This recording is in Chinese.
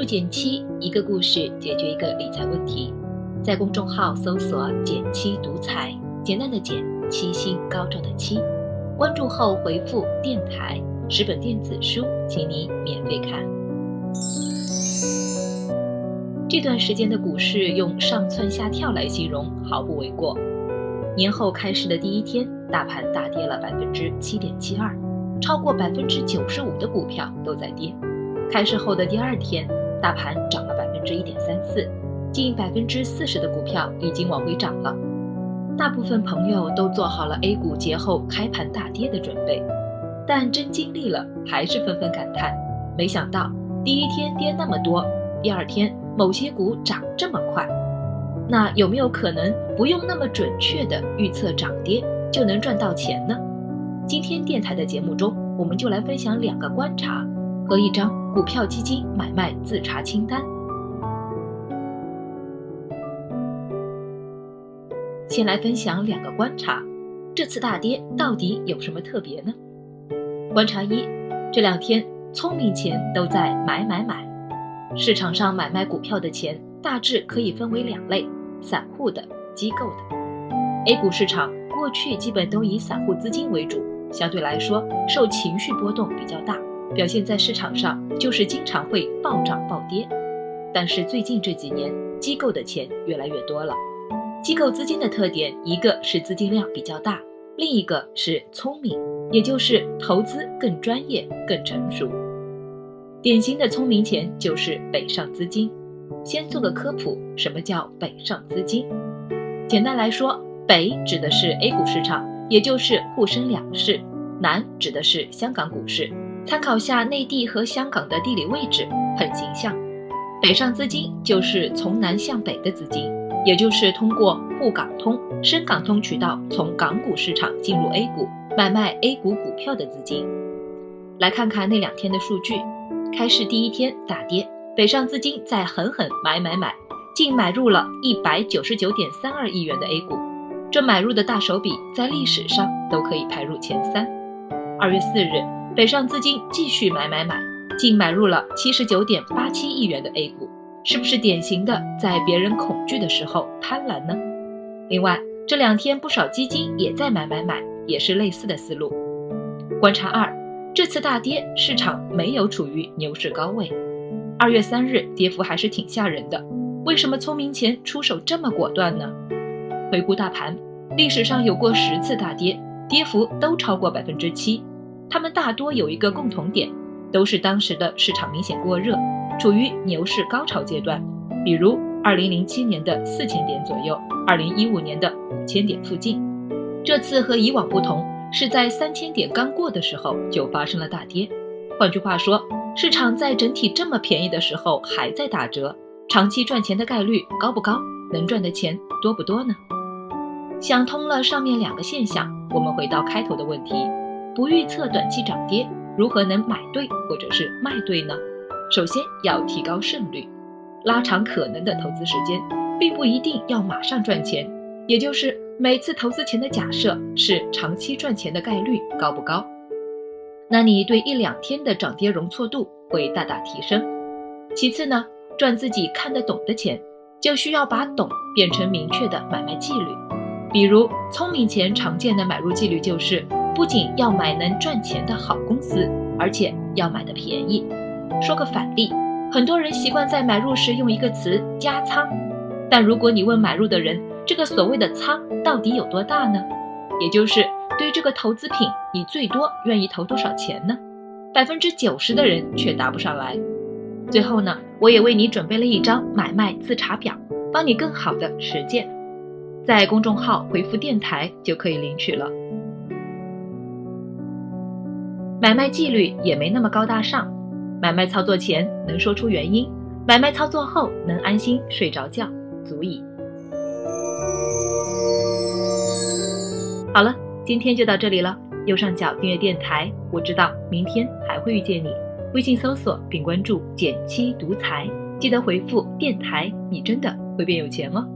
注减七，一个故事解决一个理财问题。在公众号搜索“减七独裁，简单的减，七星高照的七。关注后回复“电台”，十本电子书，请你免费看。这段时间的股市用上蹿下跳来形容毫不为过。年后开市的第一天，大盘大跌了百分之七点七二，超过百分之九十五的股票都在跌。开市后的第二天。大盘涨了百分之一点三四，近百分之四十的股票已经往回涨了。大部分朋友都做好了 A 股节后开盘大跌的准备，但真经历了，还是纷纷感叹：没想到第一天跌那么多，第二天某些股涨这么快。那有没有可能不用那么准确的预测涨跌就能赚到钱呢？今天电台的节目中，我们就来分享两个观察。和一张股票基金买卖自查清单。先来分享两个观察，这次大跌到底有什么特别呢？观察一，这两天聪明钱都在买买买。市场上买卖股票的钱大致可以分为两类：散户的、机构的。A 股市场过去基本都以散户资金为主，相对来说受情绪波动比较大。表现在市场上就是经常会暴涨暴跌，但是最近这几年机构的钱越来越多了。机构资金的特点，一个是资金量比较大，另一个是聪明，也就是投资更专业、更成熟。典型的聪明钱就是北上资金。先做个科普，什么叫北上资金？简单来说，北指的是 A 股市场，也就是沪深两市；南指的是香港股市。参考下内地和香港的地理位置，很形象。北上资金就是从南向北的资金，也就是通过沪港通、深港通渠道从港股市场进入 A 股买卖 A 股股票的资金。来看看那两天的数据，开市第一天大跌，北上资金在狠狠买买买，净买入了一百九十九点三二亿元的 A 股，这买入的大手笔在历史上都可以排入前三。二月四日。北上资金继续买买买，净买入了七十九点八七亿元的 A 股，是不是典型的在别人恐惧的时候贪婪呢？另外，这两天不少基金也在买买买，也是类似的思路。观察二，这次大跌，市场没有处于牛市高位。二月三日跌幅还是挺吓人的，为什么聪明钱出手这么果断呢？回顾大盘，历史上有过十次大跌，跌幅都超过百分之七。他们大多有一个共同点，都是当时的市场明显过热，处于牛市高潮阶段。比如二零零七年的四千点左右，二零一五年的五千点附近。这次和以往不同，是在三千点刚过的时候就发生了大跌。换句话说，市场在整体这么便宜的时候还在打折，长期赚钱的概率高不高？能赚的钱多不多呢？想通了上面两个现象，我们回到开头的问题。不预测短期涨跌，如何能买对或者是卖对呢？首先要提高胜率，拉长可能的投资时间，并不一定要马上赚钱，也就是每次投资前的假设是长期赚钱的概率高不高？那你对一两天的涨跌容错度会大大提升。其次呢，赚自己看得懂的钱，就需要把懂变成明确的买卖纪律。比如聪明钱常见的买入纪律就是。不仅要买能赚钱的好公司，而且要买的便宜。说个反例，很多人习惯在买入时用一个词“加仓”，但如果你问买入的人，这个所谓的仓到底有多大呢？也就是对这个投资品，你最多愿意投多少钱呢？百分之九十的人却答不上来。最后呢，我也为你准备了一张买卖自查表，帮你更好的实践。在公众号回复“电台”就可以领取了。买卖纪律也没那么高大上，买卖操作前能说出原因，买卖操作后能安心睡着觉，足矣。好了，今天就到这里了。右上角订阅电台，我知道明天还会遇见你。微信搜索并关注“减七独裁，记得回复“电台”，你真的会变有钱哦。